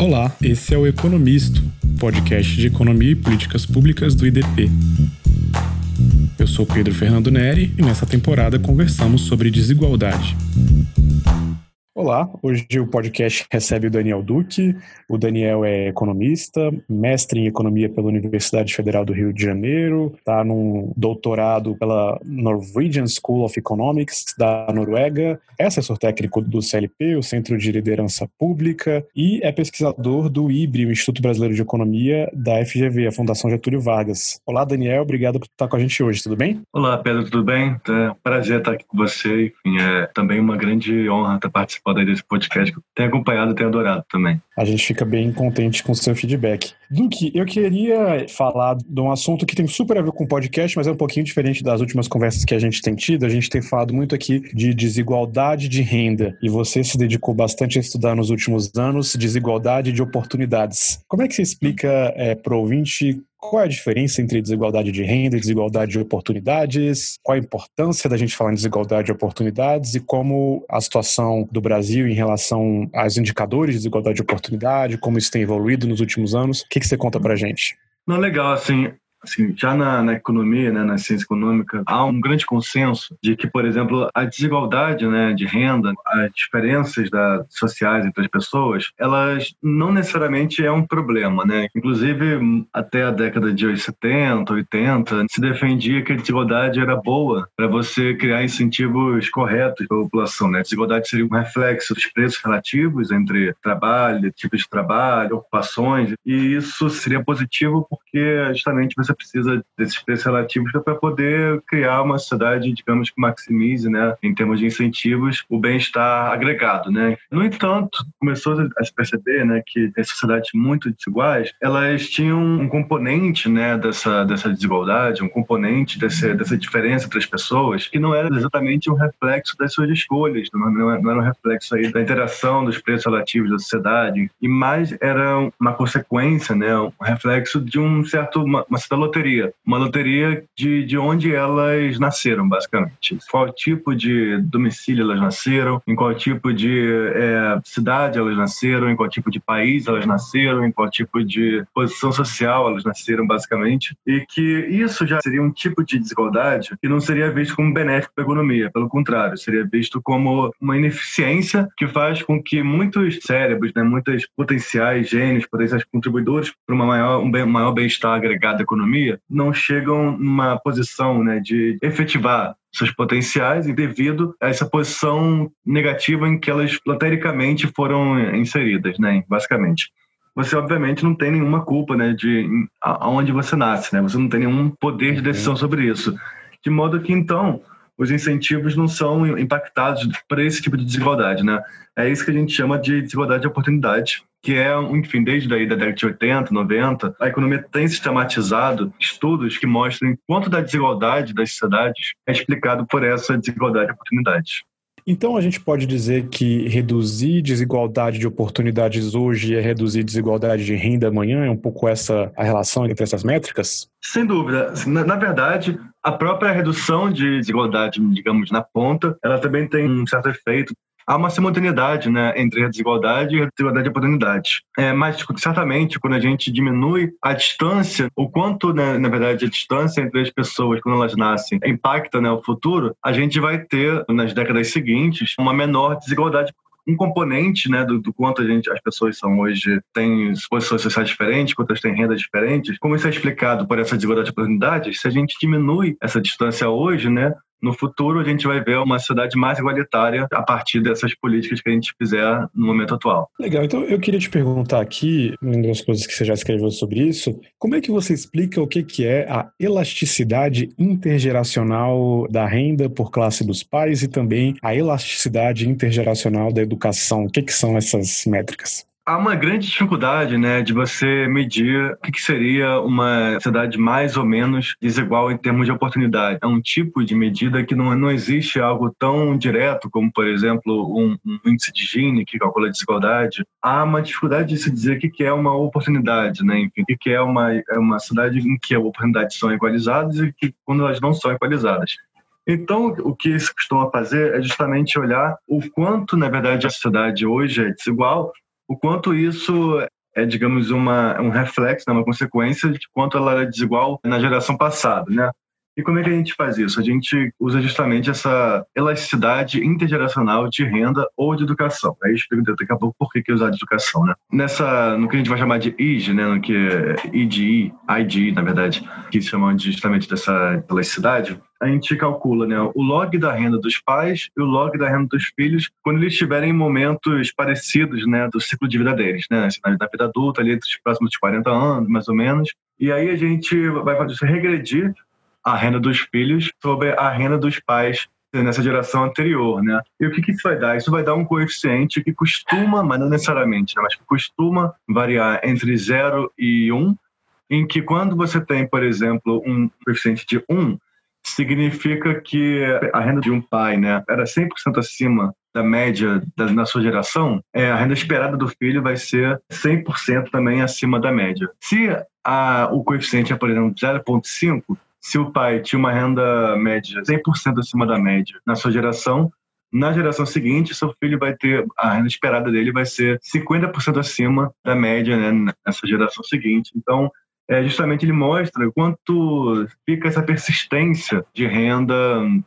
Olá, esse é o Economisto, podcast de economia e políticas públicas do IDP. Eu sou Pedro Fernando Neri e nessa temporada conversamos sobre desigualdade. Olá, hoje o podcast recebe o Daniel Duque. O Daniel é economista, mestre em economia pela Universidade Federal do Rio de Janeiro, está num doutorado pela Norwegian School of Economics da Noruega, é assessor técnico do CLP, o Centro de Liderança Pública, e é pesquisador do IBRE, o Instituto Brasileiro de Economia da FGV, a Fundação Getúlio Vargas. Olá, Daniel, obrigado por estar com a gente hoje, tudo bem? Olá, Pedro, tudo bem? É um prazer estar aqui com você. Enfim, é também uma grande honra estar participando participado desse podcast, que eu tenho acompanhado e tenho adorado também. A gente fica bem contente com o seu feedback. Duque, eu queria falar de um assunto que tem super a ver com o podcast, mas é um pouquinho diferente das últimas conversas que a gente tem tido. A gente tem falado muito aqui de desigualdade de renda, e você se dedicou bastante a estudar nos últimos anos desigualdade de oportunidades. Como é que você explica é, para o ouvinte qual é a diferença entre desigualdade de renda e desigualdade de oportunidades? Qual a importância da gente falar em desigualdade de oportunidades e como a situação do Brasil em relação aos indicadores de desigualdade de oportunidade, como isso tem evoluído nos últimos anos? O que, que você conta para gente? Não, legal, assim, Assim, já na, na, economia, né, na ciência econômica, há um grande consenso de que, por exemplo, a desigualdade né, de renda, as diferenças da, sociais entre as pessoas, elas não necessariamente é um problema. Né? Inclusive, até a década de 70, 80, se defendia que a desigualdade era boa para você criar incentivos corretos para a população. Né? A desigualdade seria um reflexo dos preços relativos entre trabalho, tipos de trabalho, ocupações, e isso seria positivo porque justamente você você precisa desses preços relativos para poder criar uma sociedade, digamos que maximize, né, em termos de incentivos, o bem-estar agregado, né. No entanto, começou a se perceber, né, que as sociedades muito desiguais, elas tinham um componente, né, dessa dessa desigualdade, um componente desse, dessa diferença entre as pessoas que não era exatamente um reflexo das suas escolhas, não, não, era um reflexo aí da interação dos preços relativos da sociedade, e mais era uma consequência, né, um reflexo de um certo uma, uma loteria. Uma loteria de, de onde elas nasceram, basicamente. Qual tipo de domicílio elas nasceram, em qual tipo de é, cidade elas nasceram, em qual tipo de país elas nasceram, em qual tipo de posição social elas nasceram, basicamente. E que isso já seria um tipo de desigualdade que não seria visto como benéfico para a economia. Pelo contrário, seria visto como uma ineficiência que faz com que muitos cérebros, né, muitos potenciais gênios, potenciais contribuidores para uma maior, um bem, maior bem-estar agregado à economia, economia não chegam numa posição né, de efetivar seus potenciais e devido a essa posição negativa em que elas lotericamente foram inseridas, né, basicamente. Você obviamente não tem nenhuma culpa, né, de aonde você nasce, né? Você não tem nenhum poder de decisão sobre isso. De modo que então os incentivos não são impactados por esse tipo de desigualdade, né? É isso que a gente chama de desigualdade de oportunidade, que é, enfim, desde aí da década de 80, 90, a economia tem sistematizado estudos que mostram quanto da desigualdade das sociedades é explicado por essa desigualdade de oportunidades. Então a gente pode dizer que reduzir desigualdade de oportunidades hoje é reduzir desigualdade de renda amanhã? É um pouco essa a relação entre essas métricas? Sem dúvida. Na, na verdade, a própria redução de desigualdade, digamos, na ponta, ela também tem um certo efeito há uma simultaneidade né, entre a desigualdade e a desigualdade de oportunidade. É, mas, certamente, quando a gente diminui a distância, o quanto, né, na verdade, a distância entre as pessoas, quando elas nascem, impacta né, o futuro, a gente vai ter, nas décadas seguintes, uma menor desigualdade um componente né, do, do, quanto a gente, as pessoas são hoje, têm posições sociais diferentes, quantas têm rendas diferentes. Como isso é explicado por essa desigualdade de oportunidades, se a gente diminui essa distância hoje, né, no futuro a gente vai ver uma sociedade mais igualitária a partir dessas políticas que a gente fizer no momento atual. Legal, então eu queria te perguntar aqui, uma das coisas que você já escreveu sobre isso, como é que você explica o que, que é a elasticidade intergeracional da renda por classe dos pais e também a elasticidade intergeracional da educação? O que, que são essas métricas? Há uma grande dificuldade né, de você medir o que seria uma sociedade mais ou menos desigual em termos de oportunidade. É um tipo de medida que não, não existe algo tão direto como, por exemplo, um, um índice de Gini que calcula a desigualdade. Há uma dificuldade de se dizer o que é uma oportunidade, né? Enfim, o que é uma, é uma sociedade em que as oportunidades são equalizadas e que quando elas não são equalizadas. Então, o que se costuma fazer é justamente olhar o quanto, na verdade, a sociedade hoje é desigual o quanto isso é, digamos, uma, um reflexo, né, uma consequência de quanto ela era desigual na geração passada, né? E como é que a gente faz isso? A gente usa justamente essa elasticidade intergeracional de renda ou de educação. Aí explico daqui a pouco por que, que usar de educação, né? Nessa, no que a gente vai chamar de IG, né? No que é IDI, IDI, na verdade, que chamam justamente dessa elasticidade, a gente calcula né, o log da renda dos pais e o log da renda dos filhos quando eles estiverem em momentos parecidos né, do ciclo de vida deles, né, assim, na vida adulta, ali entre os próximos 40 anos, mais ou menos. E aí a gente vai fazer isso, regredir a renda dos filhos sobre a renda dos pais nessa geração anterior, né? E o que, que isso vai dar? Isso vai dar um coeficiente que costuma, mas não necessariamente, né? mas que costuma variar entre 0 e 1, um, em que quando você tem, por exemplo, um coeficiente de 1, um, significa que a renda de um pai né, era 100% acima da média da, na sua geração, é, a renda esperada do filho vai ser 100% também acima da média. Se a, o coeficiente é, por exemplo, 0,5, se o pai tinha uma renda média 100% acima da média na sua geração, na geração seguinte, seu filho vai ter, a renda esperada dele vai ser 50% acima da média né, nessa geração seguinte. Então, é, justamente ele mostra quanto fica essa persistência de renda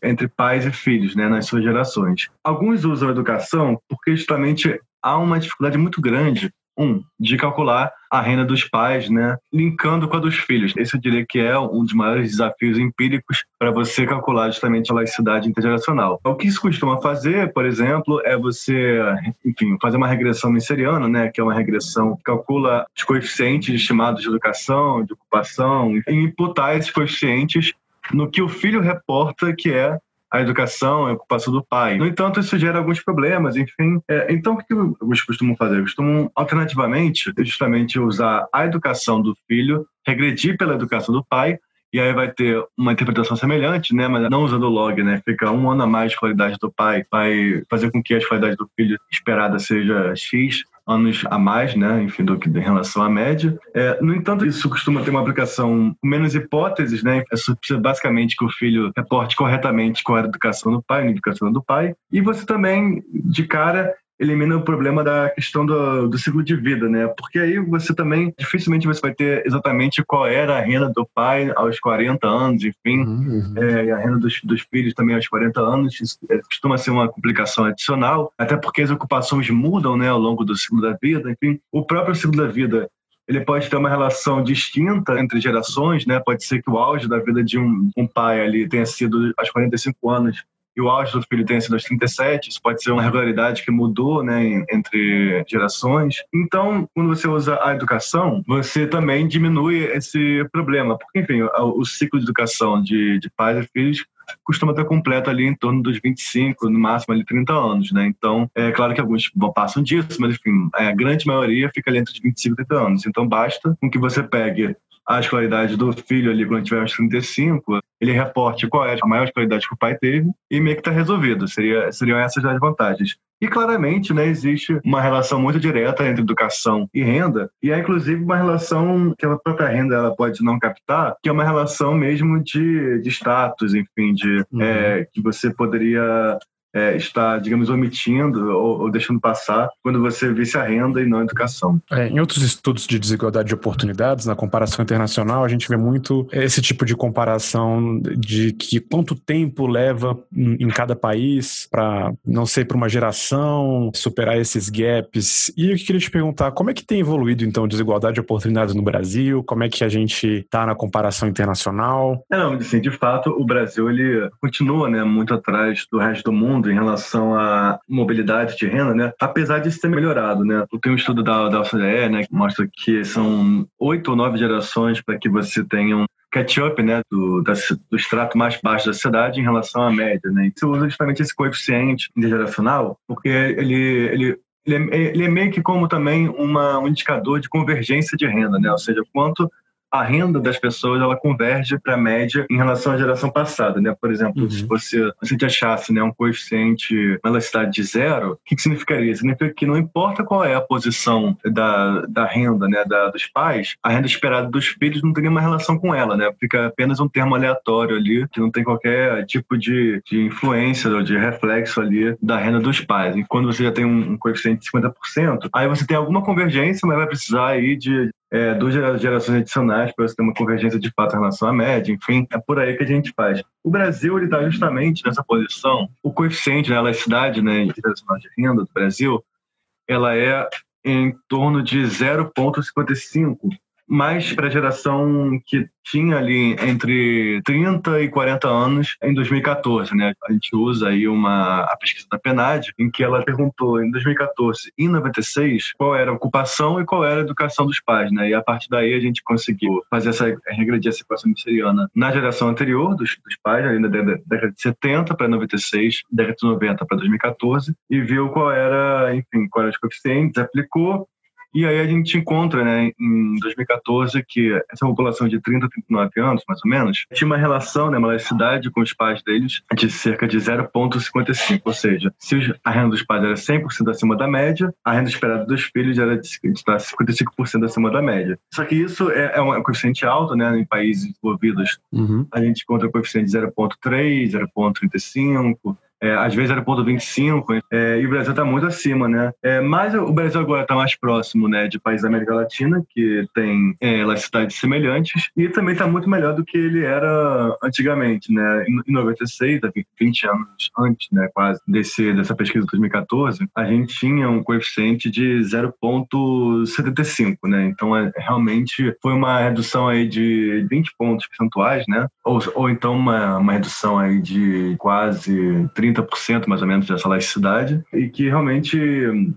entre pais e filhos né, nas suas gerações. Alguns usam a educação porque justamente há uma dificuldade muito grande um, de calcular a renda dos pais, né, linkando com a dos filhos. Esse eu diria que é um dos maiores desafios empíricos para você calcular justamente a laicidade intergeracional. O que isso costuma fazer, por exemplo, é você, enfim, fazer uma regressão menseriana, né, que é uma regressão que calcula os coeficientes estimados de educação, de ocupação, e imputar esses coeficientes no que o filho reporta que é a educação, a ocupação do pai. No entanto, isso gera alguns problemas, enfim. É, então, o que alguns costumam fazer? Costumam, alternativamente, justamente usar a educação do filho, regredir pela educação do pai, e aí vai ter uma interpretação semelhante, né? Mas não usando o log, né? Fica um ano a mais de qualidade do pai, vai fazer com que a qualidade do filho esperada seja X anos a mais, né, enfim, do que em relação à média. É, no entanto, isso costuma ter uma aplicação com menos hipóteses, né? Precisa basicamente que o filho reporte corretamente era a educação do pai, a educação do pai. E você também, de cara, elimina o problema da questão do, do ciclo de vida, né? Porque aí você também, dificilmente você vai ter exatamente qual era a renda do pai aos 40 anos, enfim, uhum. é, e a renda dos, dos, filhos também aos 40 anos. Isso é, costuma ser uma complicação adicional, até porque as ocupações mudam, né, ao longo do ciclo da vida, enfim. O próprio ciclo da vida ele pode ter uma relação distinta entre gerações, né? Pode ser que o auge da vida de um, um pai ali tenha sido aos 45 anos e o auge do filho tenha sido aos 37, isso pode ser uma regularidade que mudou né, entre gerações. Então, quando você usa a educação, você também diminui esse problema, porque, enfim, o, ciclo de educação de, de pais e filhos costuma estar completo ali em torno dos 25, no máximo ali 30 anos, né? Então, é claro que alguns passam disso, mas enfim, a grande maioria fica ali entre os 25 e 30 anos. Então, basta com que você pegue a escolaridade do filho ali quando tiver uns 35, ele reporte qual é a maior escolaridade que o pai teve e meio que está resolvido. Seria, seriam essas as vantagens. E claramente, né, existe uma relação muito direta entre educação e renda, e há inclusive uma relação que a própria renda ela pode não captar, que é uma relação mesmo de, de status, enfim, de uhum. é, que você poderia é, está, digamos, omitindo ou, ou, deixando passar quando você visse a renda e não a educação. É, em outros estudos de desigualdade de oportunidades, na comparação internacional, a gente vê muito esse tipo de comparação de que quanto tempo leva em cada país para, não sei, para uma geração superar esses gaps. E eu queria te perguntar, como é que tem evoluído, então, a desigualdade de oportunidades no Brasil? Como é que a gente está na comparação internacional? É, não, assim, de fato, o Brasil ele continua né, muito atrás do resto do mundo mundo em relação à mobilidade de renda, né? Apesar de ter melhorado, né? Tem um estudo da, da OCDE, né, que mostra que são oito ou nove gerações para que você tenha um catch-up né, do, da, do extrato mais baixo da sociedade em relação à média. Né? Você usa justamente esse coeficiente intergeracional porque ele, ele, ele, é, ele é meio que como também uma, um indicador de convergência de renda, né? ou seja, quanto a renda das pessoas ela converge para a média em relação à geração passada, né? Por exemplo, uhum. se você, se te achasse né, um coeficiente na elasticidade de zero, o que, que significaria? Significa que não importa qual é a posição da, da renda né, da, dos pais, a renda esperada dos filhos não tem nenhuma relação com ela, né? Fica apenas um termo aleatório ali, que não tem qualquer tipo de, de influência ou de reflexo ali da renda dos pais. E quando você já tem um, um coeficiente de 50%, aí você tem alguma convergência, mas vai precisar aí de é, duas gerações adicionais para você ter uma convergência de fato em relação à média, enfim, é por aí que a gente faz. O Brasil está justamente nessa posição. O coeficiente, né, a elasticidade né, internacional de renda do Brasil, ela é em torno de 0,55 mais para a geração que tinha ali entre 30 e 40 anos em 2014, né? A gente usa aí uma a pesquisa da PNAD, em que ela perguntou em 2014 e 96 qual era a ocupação e qual era a educação dos pais, né? E a partir daí a gente conseguiu fazer essa regredir a situação misseriana na geração anterior dos, dos pais, ali na década de 70 para 96, década de 90 para 2014, e viu qual era, enfim, qual era os coeficientes, aplicou e aí a gente encontra, né, em 2014, que essa população de 30 a 39 anos, mais ou menos, tinha uma relação, né, uma elasticidade com os pais deles de cerca de 0,55. Ou seja, se a renda dos pais era 100% acima da média, a renda esperada dos filhos era de 55% acima da média. Só que isso é, é um coeficiente alto, né, em países desenvolvidos. Uhum. A gente encontra coeficiente de 0,3, 0,35, é, às vezes era ponto 25, é, e o Brasil está muito acima, né? É, mas o Brasil agora está mais próximo, né, de países da América Latina, que tem é, elasticidades semelhantes, e também está muito melhor do que ele era antigamente, né? Em, 96, 20 anos antes, né, quase, desse, dessa pesquisa de 2014, a gente tinha um coeficiente de 0,75, né? Então, é, realmente foi uma redução aí de 20 pontos percentuais, né? Ou, ou então uma, uma redução aí de quase 30 30% mais ou menos dessa laicidade e que realmente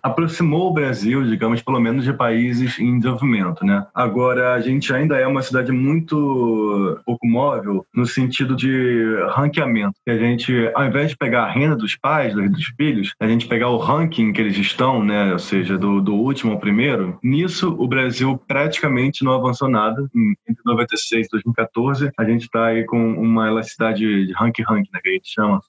aproximou o Brasil, digamos, pelo menos de países em desenvolvimento, né? Agora, a gente ainda é uma cidade muito pouco móvel no sentido de ranqueamento. Que a gente, ao invés de pegar a renda dos pais, dos filhos, a gente pegar o ranking que eles estão, né? Ou seja, do, do último ao primeiro. Nisso, o Brasil praticamente não avançou nada. Entre 96 e 2014, a gente está aí com uma elasticidade de rank-rank, né? Que a gente chama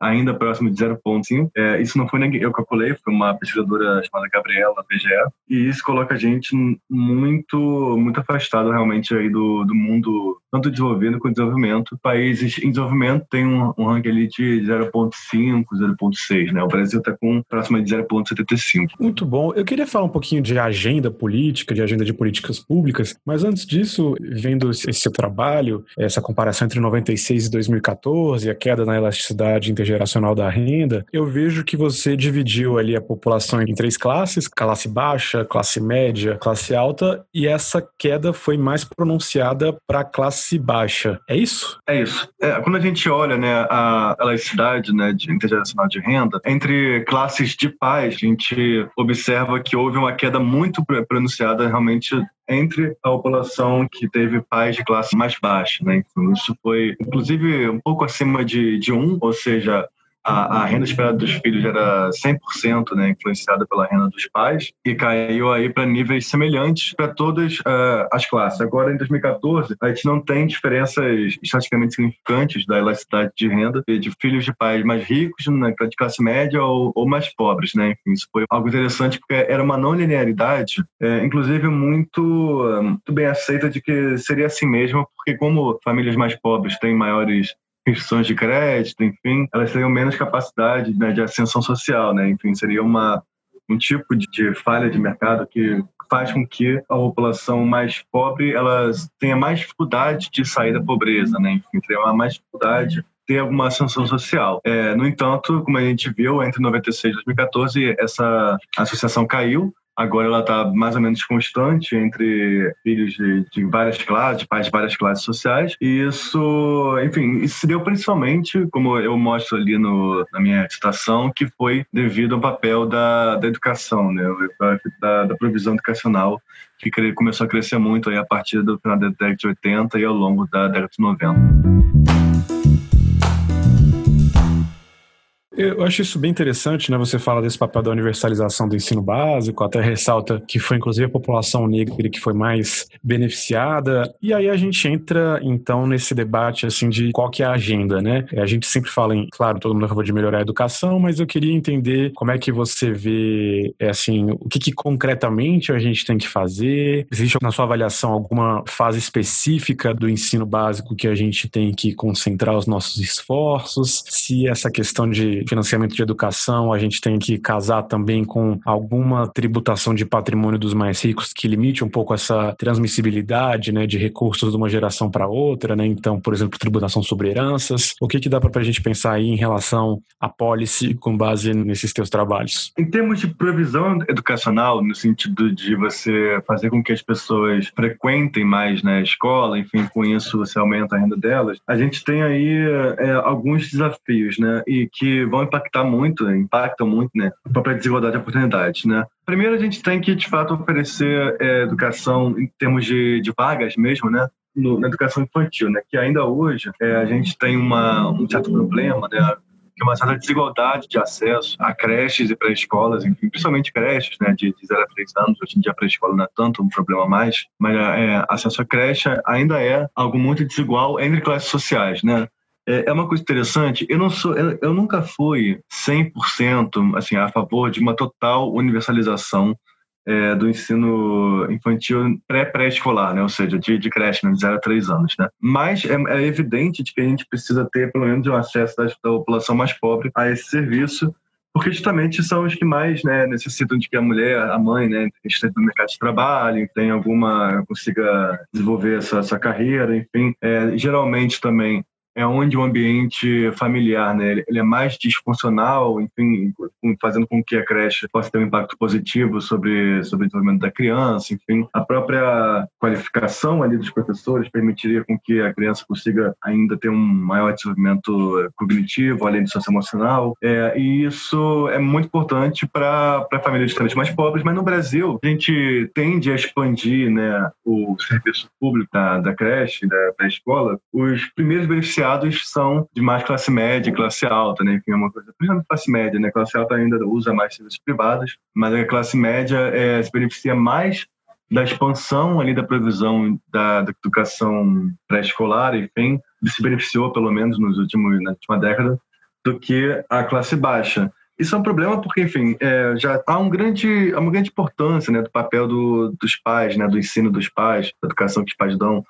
ainda próximo de 0,5. É, isso não foi nem eu calculei, foi uma pesquisadora chamada Gabriela BGE, e isso coloca a gente muito muito afastado realmente aí do, do mundo tanto desenvolvido quanto desenvolvimento. Países em desenvolvimento têm um, um ranking ali de 0,5, 0,6, né? O Brasil está com próximo de 0,75. Muito bom. Eu queria falar um pouquinho de agenda política, de agenda de políticas públicas, mas antes disso, vendo esse seu trabalho, essa comparação entre 96 e 2014, a queda na elasticidade intergeracional da renda, eu vejo que você dividiu ali a população em três classes, classe baixa, classe média, classe alta, e essa queda foi mais pronunciada para a classe classe baixa. É isso? É isso. É, quando a gente olha né, a elasticidade né, de intergeracional de renda, entre classes de pais, a gente observa que houve uma queda muito pronunciada realmente entre a população que teve pais de classe mais baixa. Né? Então, isso foi, inclusive, um pouco acima de, de um, ou seja, a, a, renda esperada dos filhos era 100% né, influenciada pela renda dos pais e caiu aí para níveis semelhantes para todas uh, as classes. Agora, em 2014, a gente não tem diferenças estatisticamente significantes da elasticidade de renda de filhos de pais mais ricos, né, de classe média ou, ou, mais pobres. Né? Enfim, isso foi algo interessante porque era uma não linearidade, é, inclusive muito, muito bem aceita de que seria assim mesmo, porque como famílias mais pobres têm maiores restrições de crédito, enfim, elas teriam menos capacidade né, de ascensão social, né? Enfim, seria uma, um tipo de, de falha de mercado que faz com que a população mais pobre elas tenha mais dificuldade de sair da pobreza, né? Enfim, teria mais dificuldade ter alguma ascensão social. É, no entanto, como a gente viu, entre 96 e 2014, essa associação caiu, Agora ela está mais ou menos constante entre filhos de, de, várias classes, pais de várias classes sociais. E isso, enfim, isso se deu principalmente, como eu mostro ali no, na minha citação, que foi devido ao papel da, da educação, né? da, da provisão educacional, que começou a crescer muito aí a partir do final da década de 80 e ao longo da década de 90. Eu acho isso bem interessante, né? Você fala desse papel da universalização do ensino básico, até ressalta que foi inclusive a população negra que foi mais beneficiada. E aí a gente entra então nesse debate assim de qual que é a agenda, né? A gente sempre fala em, claro, todo mundo é a favor de melhorar a educação, mas eu queria entender como é que você vê, é assim, o que, que concretamente a gente tem que fazer? Existe na sua avaliação alguma fase específica do ensino básico que a gente tem que concentrar os nossos esforços? Se essa questão de financiamento de educação, a gente tem que casar também com alguma tributação de patrimônio dos mais ricos que limite um pouco essa transmissibilidade né, de recursos de uma geração para outra, né? Então, por exemplo, tributação sobre heranças. O que, que dá para a gente pensar aí em relação à policy com base nesses teus trabalhos? Em termos de provisão educacional, no sentido de você fazer com que as pessoas frequentem mais na né, escola, enfim, com isso você aumenta a renda delas, a gente tem aí é, alguns desafios, né? E que vão impactar muito, impactam muito, né, a própria desigualdade de oportunidades, né. Primeiro, a gente tem que, de fato, oferecer é, educação em termos de, de vagas mesmo, né, no, na educação infantil, né, que ainda hoje é, a gente tem uma, um certo problema, né, que é uma certa desigualdade de acesso a creches e pré-escolas, enfim, principalmente creches, né, de, de 0 a 3 anos. Hoje em dia a pré-escola não é tanto um problema mais, mas é, acesso a creche ainda é algo muito desigual entre classes sociais, né? É, é uma coisa interessante, eu não sou, eu, eu nunca fui 100% assim, a favor de uma total universalização é, do ensino infantil pré-pré-escolar, né? ou seja, de, de creche, né? de 0 a 3 anos. Né? Mas é, é, evidente de que a gente precisa ter, pelo menos, um acesso da, da população mais pobre a esse serviço, porque justamente são os que mais né, necessitam de que a mulher, a mãe, né, esteja no mercado de trabalho, tenha alguma, consiga desenvolver essa, essa carreira, enfim. É, geralmente também é onde o ambiente familiar, né, ele é mais disfuncional, enfim, fazendo com que a creche possa ter um impacto positivo sobre, sobre o desenvolvimento da criança, enfim, a própria qualificação ali dos professores permitiria com que a criança consiga ainda ter um maior desenvolvimento cognitivo, além do socioemocional, é, e isso é muito importante para famílias extremamente mais pobres, mas no Brasil a gente tende a expandir, né, o serviço público da, da creche, da, da escola, os primeiros beneficiários são de mais classe média classe alta, né? Enfim, é uma coisa, principalmente classe média, né? Classe alta ainda usa mais serviços privados, mas a classe média é, se beneficia mais da expansão ali da previsão da, da educação pré-escolar, enfim, se beneficiou pelo menos nos últimos na última década do que a classe baixa. Isso é um problema porque, enfim, é, já há um grande, uma grande importância né, do papel do, dos pais, né, do ensino dos pais, da educação que os pais dão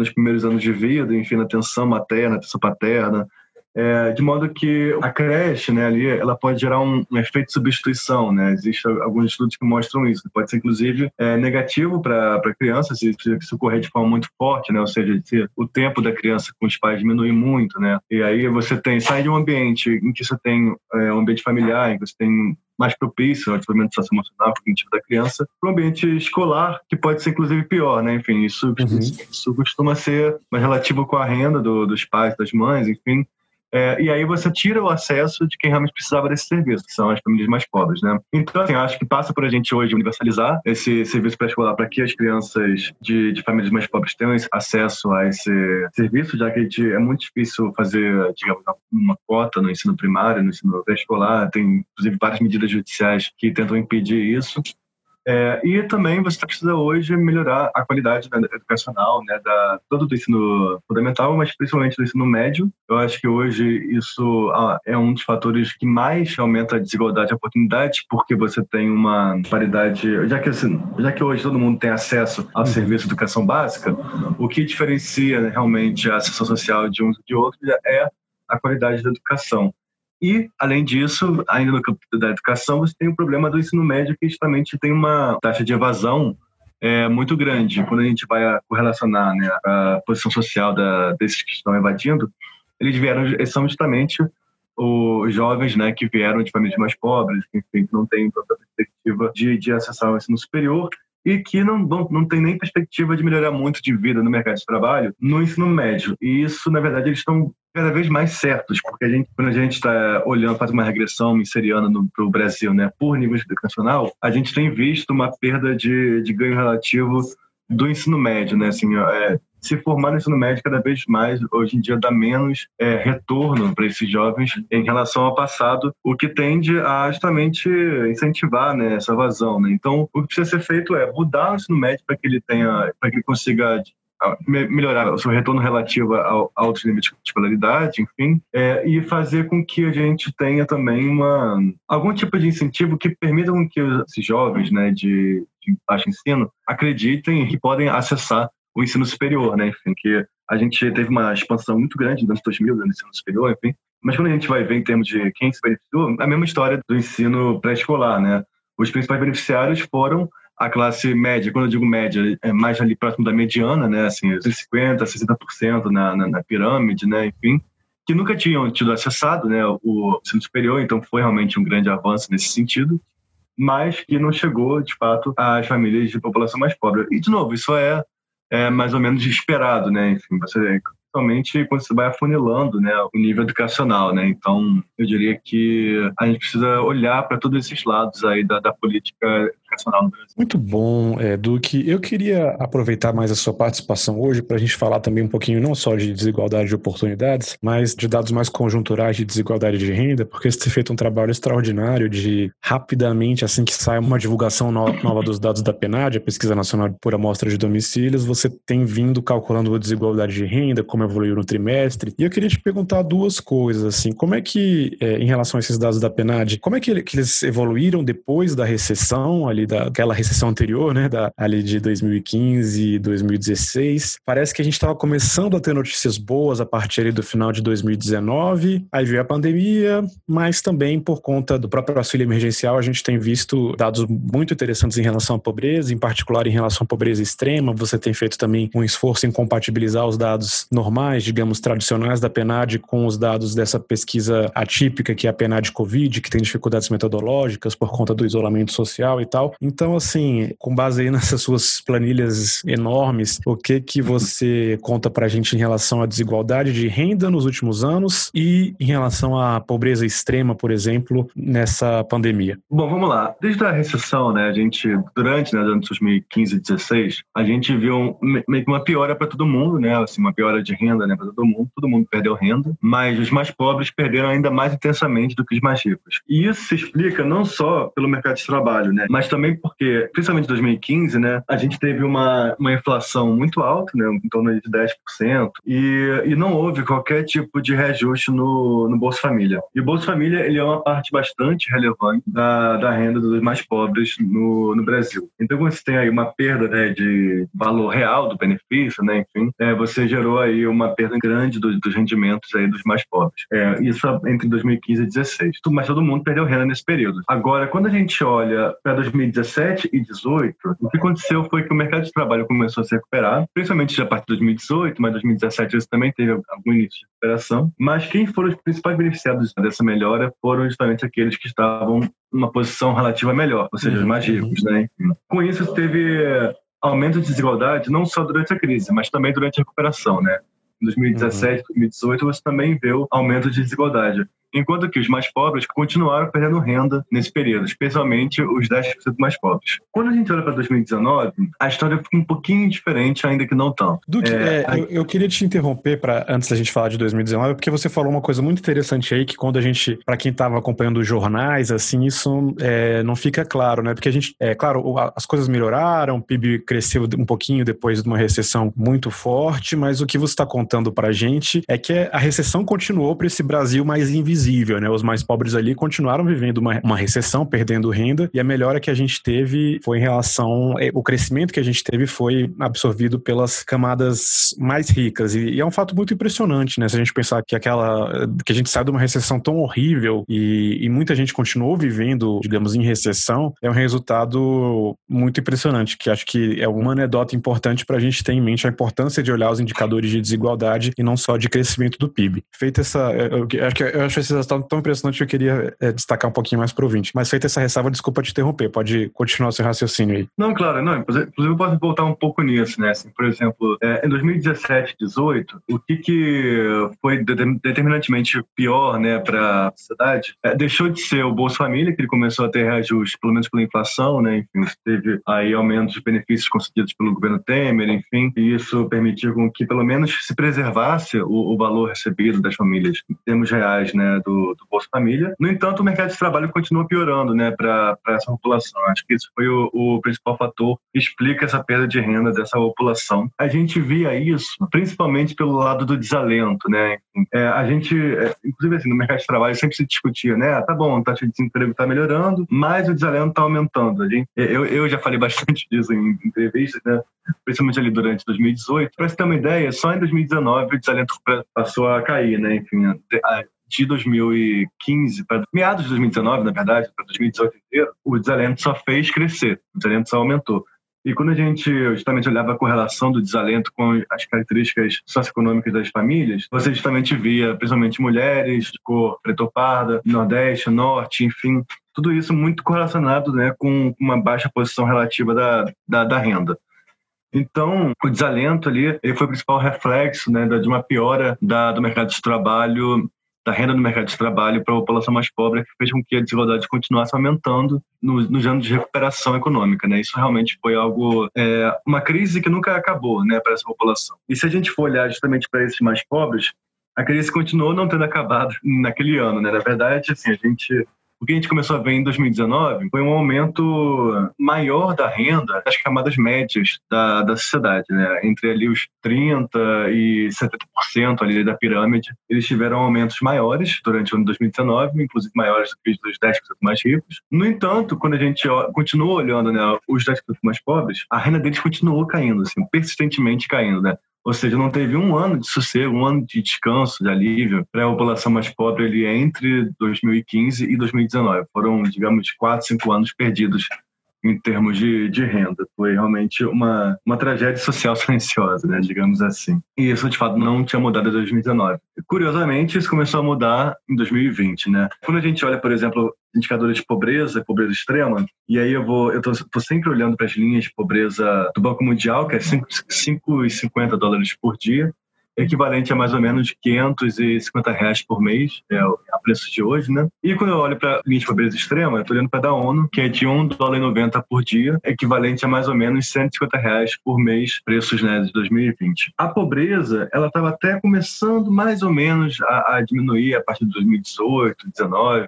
nos primeiros anos de vida, enfim, na atenção materna, atenção paterna, é, de modo que a creche, né, ali, ela pode gerar um, um efeito de substituição, né? Existem alguns estudos que mostram isso. Pode ser, inclusive, é, negativo para a criança se, se, ocorrer de forma muito forte, né? Ou seja, se o tempo da criança com os pais diminui muito, né? E aí você tem, sai de um ambiente em que você tem é, um ambiente familiar, em que você tem mais propício ao desenvolvimento socioemocional cognitivo da criança para o ambiente escolar, que pode ser inclusive pior, né? Enfim, isso, uhum. isso costuma ser mais relativo com a renda do, dos pais, das mães, enfim. É, e aí você tira o acesso de quem realmente precisava desse serviço, que são as famílias mais pobres, né? Então, assim, acho que passa por a gente hoje universalizar esse serviço pré-escolar para que as crianças de, de, famílias mais pobres tenham acesso a esse serviço, já que é muito difícil fazer, digamos, uma cota no ensino primário, no ensino pré-escolar, tem, inclusive, várias medidas judiciais que tentam impedir isso. É, e também você precisa hoje melhorar a qualidade educacional, né, da, todo do ensino fundamental, mas principalmente do ensino médio. Eu acho que hoje isso ah, é um dos fatores que mais aumenta a desigualdade de oportunidades, porque você tem uma paridade, já que, assim, já que hoje todo mundo tem acesso ao uhum. serviço de educação básica, o que diferencia né, realmente a assistência social de e de outros é a qualidade da educação. E, além disso, ainda no campo da educação, você tem o problema do ensino médio, que justamente tem uma taxa de evasão é, muito grande. Quando a gente vai correlacionar né, a posição social da, desses que estão evadindo, eles vieram, são justamente os jovens né, que vieram de famílias mais pobres, que enfim, não têm tanta perspectiva de, de acessar o ensino superior e que não, não, não tem nem perspectiva de melhorar muito de vida no mercado de trabalho no ensino médio. E isso, na verdade, eles estão cada vez mais certos, porque a gente, quando a gente está olhando, faz uma regressão misseriana para o Brasil, né, por nível educacional, a gente tem visto uma perda de, de ganho relativo do ensino médio, né, assim, é, se formar no ensino médio cada vez mais, hoje em dia, dá menos é, retorno para esses jovens em relação ao passado, o que tende a justamente incentivar né, essa vazão. Né? Então, o que precisa ser feito é mudar o ensino médio para que ele tenha, para que ele consiga melhorar o seu retorno relativo ao alto nível de escolaridade, enfim, é, e fazer com que a gente tenha também uma, algum tipo de incentivo que permita com que esses jovens né, de, de baixo ensino acreditem que podem acessar o ensino superior, né? Enfim, que a gente teve uma expansão muito grande nos anos 2000 no ensino superior, enfim. Mas quando a gente vai ver em termos de quem se beneficiou, a mesma história do ensino pré-escolar, né? Os principais beneficiários foram a classe média, quando eu digo média, é mais ali próximo da mediana, né, assim, 50%, 60% na, na, na pirâmide, né, enfim, que nunca tinham tido acessado, né, o ensino superior, então foi realmente um grande avanço nesse sentido, mas que não chegou, de fato, às famílias de população mais pobre. E, de novo, isso é, é mais ou menos esperado, né, enfim, você principalmente quando você vai afunilando né, o nível educacional. Né? Então, eu diria que a gente precisa olhar para todos esses lados aí da, da política educacional no Brasil. Muito bom, é, Duque. Eu queria aproveitar mais a sua participação hoje para a gente falar também um pouquinho não só de desigualdade de oportunidades, mas de dados mais conjunturais de desigualdade de renda, porque você tem feito um trabalho extraordinário de rapidamente, assim que sai uma divulgação nova dos dados da PNAD, a Pesquisa Nacional por Amostra de Domicílios, você tem vindo calculando a desigualdade de renda, como evoluiu no trimestre. E eu queria te perguntar duas coisas, assim, como é que, é, em relação a esses dados da PNAD, como é que, que eles evoluíram depois da recessão ali ali daquela recessão anterior, né, da, ali de 2015 e 2016. Parece que a gente estava começando a ter notícias boas a partir ali do final de 2019, aí veio a pandemia, mas também por conta do próprio auxílio emergencial a gente tem visto dados muito interessantes em relação à pobreza, em particular em relação à pobreza extrema. Você tem feito também um esforço em compatibilizar os dados normais, digamos, tradicionais da PNAD com os dados dessa pesquisa atípica que é a PNAD Covid, que tem dificuldades metodológicas por conta do isolamento social e tal. Então, assim, com base aí nessas suas planilhas enormes, o que que você conta pra gente em relação à desigualdade de renda nos últimos anos e em relação à pobreza extrema, por exemplo, nessa pandemia? Bom, vamos lá. Desde a recessão, né, a gente, durante, né, anos 2015 e 2016, a gente viu meio que uma piora para todo mundo, né, assim, uma piora de renda, né, para todo mundo. Todo mundo perdeu renda, mas os mais pobres perderam ainda mais intensamente do que os mais ricos. E isso se explica não só pelo mercado de trabalho, né, mas também porque, principalmente em 2015, né, a gente teve uma, uma inflação muito alta, né, em torno de 10%, e, e não houve qualquer tipo de reajuste no, no Bolsa Família. E o Bolsa Família ele é uma parte bastante relevante da, da renda dos mais pobres no, no Brasil. Então, quando você tem aí uma perda né, de valor real do benefício, né, enfim, é, você gerou aí uma perda grande do, dos rendimentos aí dos mais pobres. É, isso entre 2015 e 2016. Mas todo mundo perdeu renda nesse período. Agora, quando a gente olha para 2016, 2017 e 2018, o que aconteceu foi que o mercado de trabalho começou a se recuperar, principalmente a partir de 2018, mas 2017 isso também teve algum início de recuperação. Mas quem foram os principais beneficiados dessa melhora foram justamente aqueles que estavam numa posição relativa melhor, ou seja, os mais uhum. ricos, né? Com isso, teve aumento de desigualdade não só durante a crise, mas também durante a recuperação, né? Em 2017, 2018, você também viu aumento de desigualdade enquanto que os mais pobres continuaram perdendo renda nesse período, especialmente os 10% mais pobres. Quando a gente olha para 2019, a história fica um pouquinho diferente, ainda que não tanto. Duque, é, é, eu, eu, queria te interromper para antes da gente falar de 2019, porque você falou uma coisa muito interessante aí, que quando a gente, para quem estava acompanhando os jornais, assim, isso é, não fica claro, né? Porque a gente, é claro, as coisas melhoraram, o PIB cresceu um pouquinho depois de uma recessão muito forte, mas o que você está contando para a gente é que a recessão continuou para esse Brasil mais invisível invisível, né? Os mais pobres ali continuaram vivendo uma, uma recessão, perdendo renda, e a melhora que a gente teve foi em relação. É, o crescimento que a gente teve foi absorvido pelas camadas mais ricas. E, e, é um fato muito impressionante, né? Se a gente pensar que aquela. que a gente sai de uma recessão tão horrível e, e muita gente continuou vivendo, digamos, em recessão, é um resultado muito impressionante, que acho que é uma anedota importante para a gente ter em mente a importância de olhar os indicadores de desigualdade e não só de crescimento do PIB. Feita essa. Eu, eu, eu acho resultado tão impressionante que eu queria é, destacar um pouquinho mais para o. Mas feita essa ressalva, desculpa te interromper, pode continuar seu raciocínio aí. Não, claro, não. Inclusive, eu posso voltar um pouco nisso, né? Assim, por exemplo, é, em 2017, 18, o que, que foi determinantemente pior, né, para a sociedade, é, deixou de ser o Bolsa Família, que ele começou a ter reajuste, pelo menos pela inflação, né? Enfim, teve aí aumento de benefícios concedidos pelo governo Temer, enfim, e isso permitiu que pelo menos se preservasse o, o valor recebido das famílias em termos reais, né, do, do Bolsa Família. No entanto, o mercado de trabalho continua piorando, né, para essa população. Acho que isso foi o, o principal fator que explica essa perda de renda dessa população. A gente via isso principalmente pelo lado do desalento, né? É, a gente, é, inclusive assim, no mercado de trabalho sempre se discutia, né? Ah, tá bom, a taxa de desemprego está melhorando, mas o desalento está aumentando. A gente, eu, eu já falei bastante disso em entrevistas, né? Principalmente ali durante 2018. Para você ter uma ideia, só em 2019 o desalento passou a cair, né? Enfim, de 2015 para meados de 2019, na verdade, para 2018 inteiro, o desalento só fez crescer, o desalento só aumentou. E quando a gente justamente olhava a correlação do desalento com as características socioeconômicas das famílias, você justamente via principalmente mulheres de cor preto ou parda, nordeste, norte, enfim, tudo isso muito correlacionado né, com uma baixa posição relativa da, da, da renda. Então, o desalento ali ele foi o principal reflexo né, de uma piora da, do mercado de trabalho da renda no mercado de trabalho para a população mais pobre, que fez com que a desigualdade continuasse aumentando nos, nos anos de recuperação econômica. Né? Isso realmente foi algo, é, uma crise que nunca acabou né, para essa população. E se a gente for olhar justamente para esses mais pobres, a crise continuou não tendo acabado naquele ano. Né? Na verdade, assim, a gente o que a gente começou a ver em 2019 foi um aumento maior da renda das camadas médias da, da sociedade, né? Entre ali os 30% e 70% ali da pirâmide, eles tiveram aumentos maiores durante o ano de 2019, inclusive maiores do que os dos 10% mais ricos. No entanto, quando a gente continua olhando né, os 10% mais pobres, a renda deles continuou caindo, assim, persistentemente caindo, né? Ou seja, não teve um ano de sossego, um ano de descanso, de alívio para a população mais pobre ali entre 2015 e 2019. Foram, digamos, quatro, cinco anos perdidos em termos de, de renda. Foi realmente uma, uma tragédia social silenciosa, né, digamos assim. E isso, de fato, não tinha mudado em 2019. Curiosamente, isso começou a mudar em 2020, né? Quando a gente olha, por exemplo, indicadores de pobreza, pobreza extrema, e aí eu vou, eu tô, tô sempre olhando para as linhas de pobreza do Banco Mundial, que é 5,50 dólares por dia, equivalente a mais ou menos 550 reais por mês, é a preço de hoje, né? E quando eu olho para linha de pobreza extrema, eu estou olhando para a da ONU, que é de 1 dólar e 90 por dia, equivalente a mais ou menos 150 reais por mês, preços né, de 2020. A pobreza, ela estava até começando mais ou menos a, a diminuir a partir de 2018, 2019,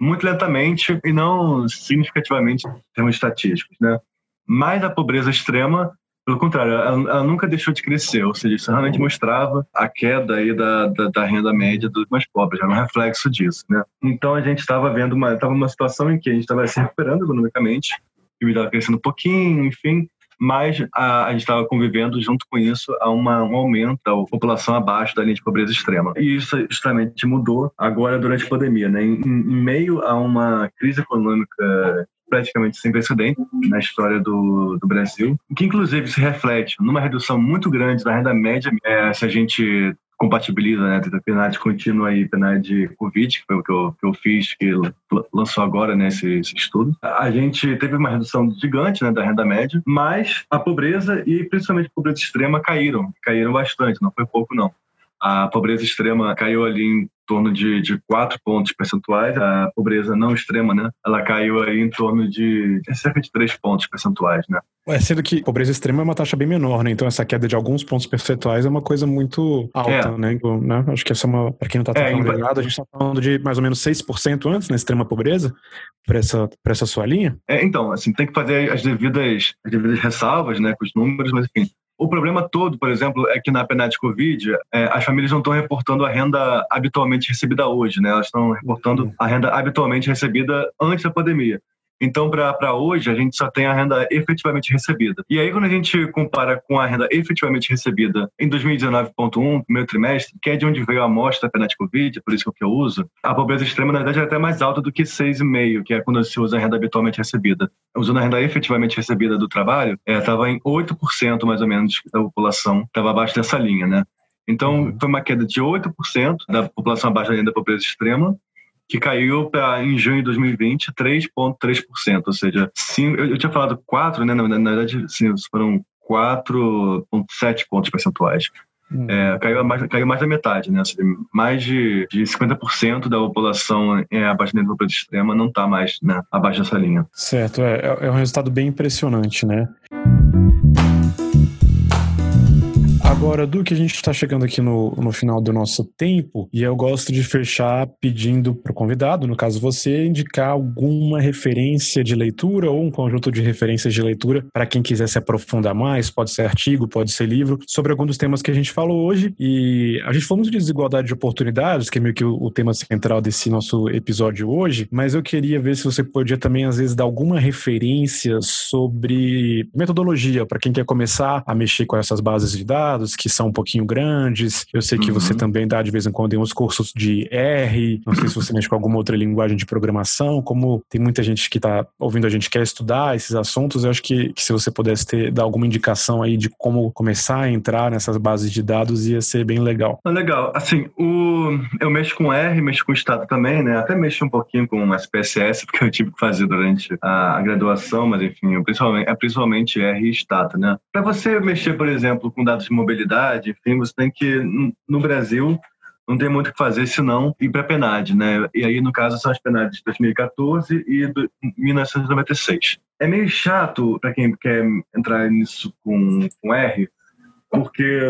muito lentamente e não significativamente em termos estatísticos, né? Mas a pobreza extrema pelo contrário, ela, ela, nunca deixou de crescer, ou seja, isso realmente mostrava a queda aí da, da, da renda média dos mais pobres, era um reflexo disso, né? Então a gente estava vendo uma, estava uma situação em que a gente estava se recuperando economicamente, o estava crescendo um pouquinho, enfim, mas a, a gente estava convivendo junto com isso a uma, um aumento da população abaixo da linha de pobreza extrema. E isso justamente mudou agora durante a pandemia, né? Em, em meio a uma crise econômica praticamente sem precedente na história do, do Brasil, que inclusive se reflete numa redução muito grande da renda média, é, se a gente compatibiliza, né, a PNAD contínua e PNAD Covid, que foi o que eu, que eu fiz, que lançou agora, né, esse, esse, estudo. A gente teve uma redução gigante, né, da renda média, mas a pobreza e principalmente a pobreza extrema caíram, caíram bastante, não foi pouco não. A pobreza extrema caiu ali em torno de, de 4 pontos percentuais. A pobreza não extrema, né? Ela caiu aí em torno de, cerca de 3 pontos percentuais, né? É, sendo que pobreza extrema é uma taxa bem menor, né? Então essa queda de alguns pontos percentuais é uma coisa muito alta, é. né? né? Acho que essa é uma, para quem não está é, ligado, a gente está falando de mais ou menos 6% antes na extrema pobreza para essa, essa sua linha. É, então, assim, tem que fazer as devidas, as devidas ressalvas, né, com os números, mas enfim, o problema todo, por exemplo, é que na PNAD Covid, é, as famílias não estão reportando a renda habitualmente recebida hoje, né? Elas estão reportando a renda habitualmente recebida antes da pandemia. Então, para hoje, a gente só tem a renda efetivamente recebida. E aí, quando a gente compara com a renda efetivamente recebida em 2019.1, primeiro trimestre, que é de onde veio a amostra da Covid, por isso que eu uso, a pobreza extrema, na verdade, é até mais alta do que 6,5, que é quando se usa a renda habitualmente recebida. Usando a renda efetivamente recebida do trabalho, estava é, em 8% mais ou menos da população, estava abaixo dessa linha, né? Então, uhum. foi uma queda de 8% da população abaixo da linha da pobreza extrema, que caiu para, em junho de 2020, 3,3%. Ou seja, cinco, eu, eu, tinha falado 4, né? Na, na verdade, sim, foram 4,7 pontos percentuais. Hum. É, caiu, mais, caiu mais da metade, né? Seja, mais de, de 50% da população é, abaixo da pobreza extrema não está mais né, abaixo dessa linha. Certo, é, é um resultado bem impressionante, né? Agora, do que a gente está chegando aqui no, no final do nosso tempo, e eu gosto de fechar pedindo para o convidado, no caso você, indicar alguma referência de leitura ou um conjunto de referências de leitura para quem quiser se aprofundar mais, pode ser artigo, pode ser livro, sobre algum dos temas que a gente falou hoje. E a gente falou muito de desigualdade de oportunidades, que é meio que o, o tema central desse nosso episódio hoje, mas eu queria ver se você podia também, às vezes, dar alguma referência sobre metodologia para quem quer começar a mexer com essas bases de dados que são um pouquinho grandes. Eu sei que uhum. você também dá de vez em quando uns cursos de R. Não sei se você mexe com alguma outra linguagem de programação. Como tem muita gente que está ouvindo a gente quer estudar esses assuntos, eu acho que, que se você pudesse ter dar alguma indicação aí de como começar a entrar nessas bases de dados ia ser bem legal. Ah, legal. Assim, o... eu mexo com R, mexo com Estado também, né? Até mexo um pouquinho com SPSS, porque eu tive que fazer durante a graduação, mas enfim, principalmente, é principalmente R e Estado, né? Para você mexer, por exemplo, com dados de mobilidade mobilidade, enfim, você tem que, no Brasil, não tem muito o que fazer senão ir para a PNAD, né? E aí, no caso, são as PNAD de 2014 e de 1996. É meio chato para quem quer entrar nisso com, com R, porque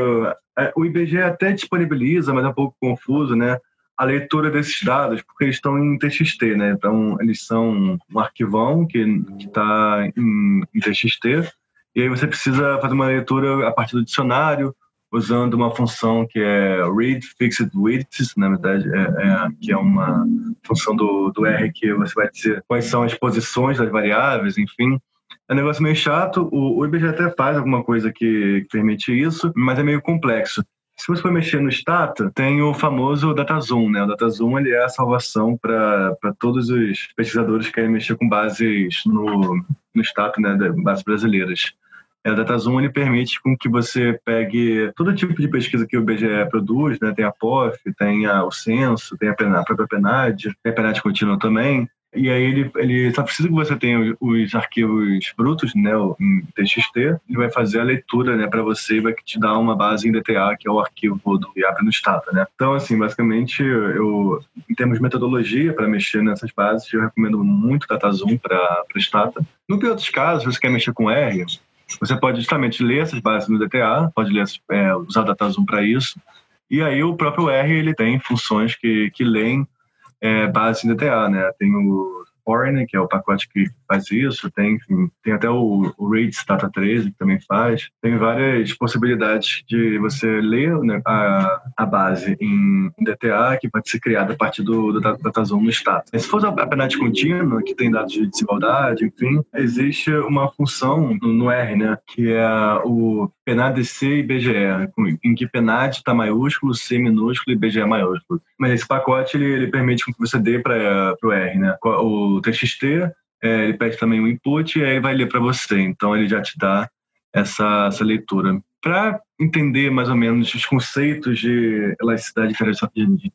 é, o IBGE até disponibiliza, mas é um pouco confuso, né? A leitura desses dados, porque eles estão em TXT, né? Então, eles são um arquivão que está em, em TXT, e aí você precisa fazer uma leitura a partir do dicionário, usando uma função que é read fixed widths, na verdade, é, é, que é uma função do, do R que você vai dizer quais são as posições das variáveis, enfim. É um negócio meio chato. O, o IBGE até faz alguma coisa que, que permite isso, mas é meio complexo. Se você for mexer no Stata, tem o famoso DataZoom, né? O DataZoom ele é a salvação para todos os pesquisadores que querem mexer com bases no, no Stata, né? Bases brasileiras. É, o DataZoom ele permite com que você pegue todo tipo de pesquisa que o IBGE produz, né? Tem a POF, tem a, o censo, tem a, a própria PNAD, tem a PNAD contínua também. E aí ele, ele só precisa que você tenha os arquivos brutos, né, em TXT, ele vai fazer a leitura, né, para você e vai te dar uma base em DTA, que é o arquivo do IAP no Stata, né. Então, assim, basicamente, eu, em termos de metodologia para mexer nessas bases, eu recomendo muito DataZoom para Stata. No pior dos casos, se você quer mexer com R, você pode justamente ler essas bases no DTA, pode ler, é, usar DataZoom para isso. E aí o próprio R ele tem funções que, que leem é, bases em DTA, né? Tem o Foreigner, que é o pacote que faz isso, tem, enfim, tem até o, o Rates Data 13 que também faz. Tem várias possibilidades de você ler né, a, a base em, DTA, que pode ser criada a partir do, do DataZoom no status. Se for a penalidade contínua, que tem dados de desigualdade, enfim, existe uma função no, no R, né, que é o PNAD-C e BGE, em que PNAD está maiúsculo, C minúsculo e BGE maiúsculo. Mas esse pacote ele, ele permite que você dê para o R, né? O TXT, é, ele pede também o input e aí vai ler para você. Então ele já te dá essa, essa leitura. Para entender mais ou menos os conceitos de elasticidade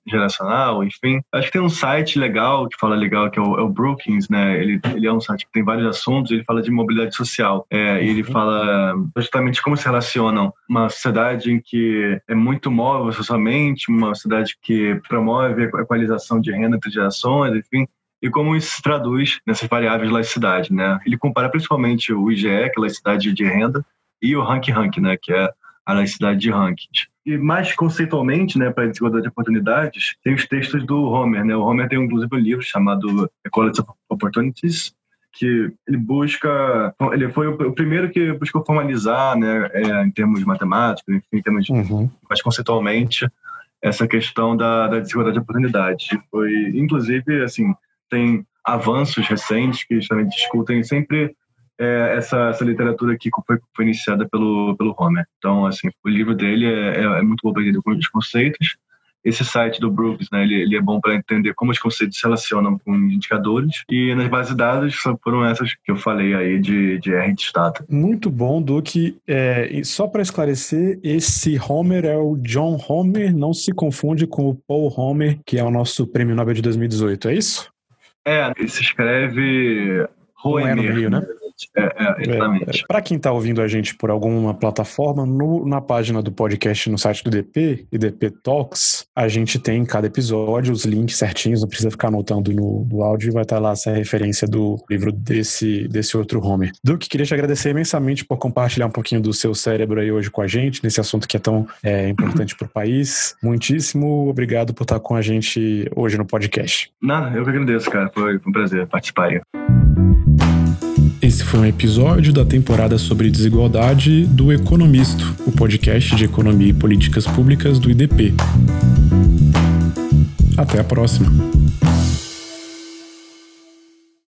geracional, enfim. Acho que tem um site legal, que fala legal, que é o, é o Brookings, né? Ele, ele é um site que tem vários assuntos, ele fala de mobilidade social. É, ele uhum. fala justamente como se relacionam uma sociedade em que é muito móvel socialmente, uma sociedade que promove a equalização de renda entre gerações, enfim, e como isso se traduz nessas variáveis de laicidade, né? Ele compara principalmente o IGE, que é a laicidade de renda, e o Rank Rank, né, que é a laicidade de rankings. E mais conceitualmente, né, para a desigualdade de oportunidades, tem os textos do Homer, né? O Homer tem inclusive um livro chamado Equality of Opportunities, que ele busca, ele foi o primeiro que buscou formalizar, né, é, em termos matemáticos, enfim, em termos uhum. mais conceitualmente, essa questão da, da desigualdade de oportunidades. Foi, inclusive, assim, tem avanços recentes que justamente discutem sempre é, essa, essa literatura que foi, foi iniciada pelo, pelo Homer. Então, assim, o livro dele é, é, é muito bom para entender os conceitos. esse site do Brooks, né, ele, ele é bom para entender como os conceitos se relacionam com indicadores. E nas bases de dados foram essas que eu falei aí de, de R de status. Muito bom, Duque. É, só para esclarecer, esse Homer é o John Homer, não se confunde com o Paul Homer, que é o nosso prêmio Nobel de 2018, é isso? É, se escreve Homer. Não é no Rio, né? É, é, exatamente. É, Para quem está ouvindo a gente por alguma plataforma, no, na página do podcast no site do DP, IDP Talks, a gente tem em cada episódio os links certinhos, não precisa ficar anotando no, no áudio, vai estar tá lá essa referência do livro desse, desse outro Homer. Duque, queria te agradecer imensamente por compartilhar um pouquinho do seu cérebro aí hoje com a gente, nesse assunto que é tão é, importante para o país. Muitíssimo obrigado por estar com a gente hoje no podcast. Nada, eu que agradeço, cara. Foi um prazer participar aí. Esse foi um episódio da temporada sobre desigualdade do Economisto, o podcast de economia e políticas públicas do IDP. Até a próxima.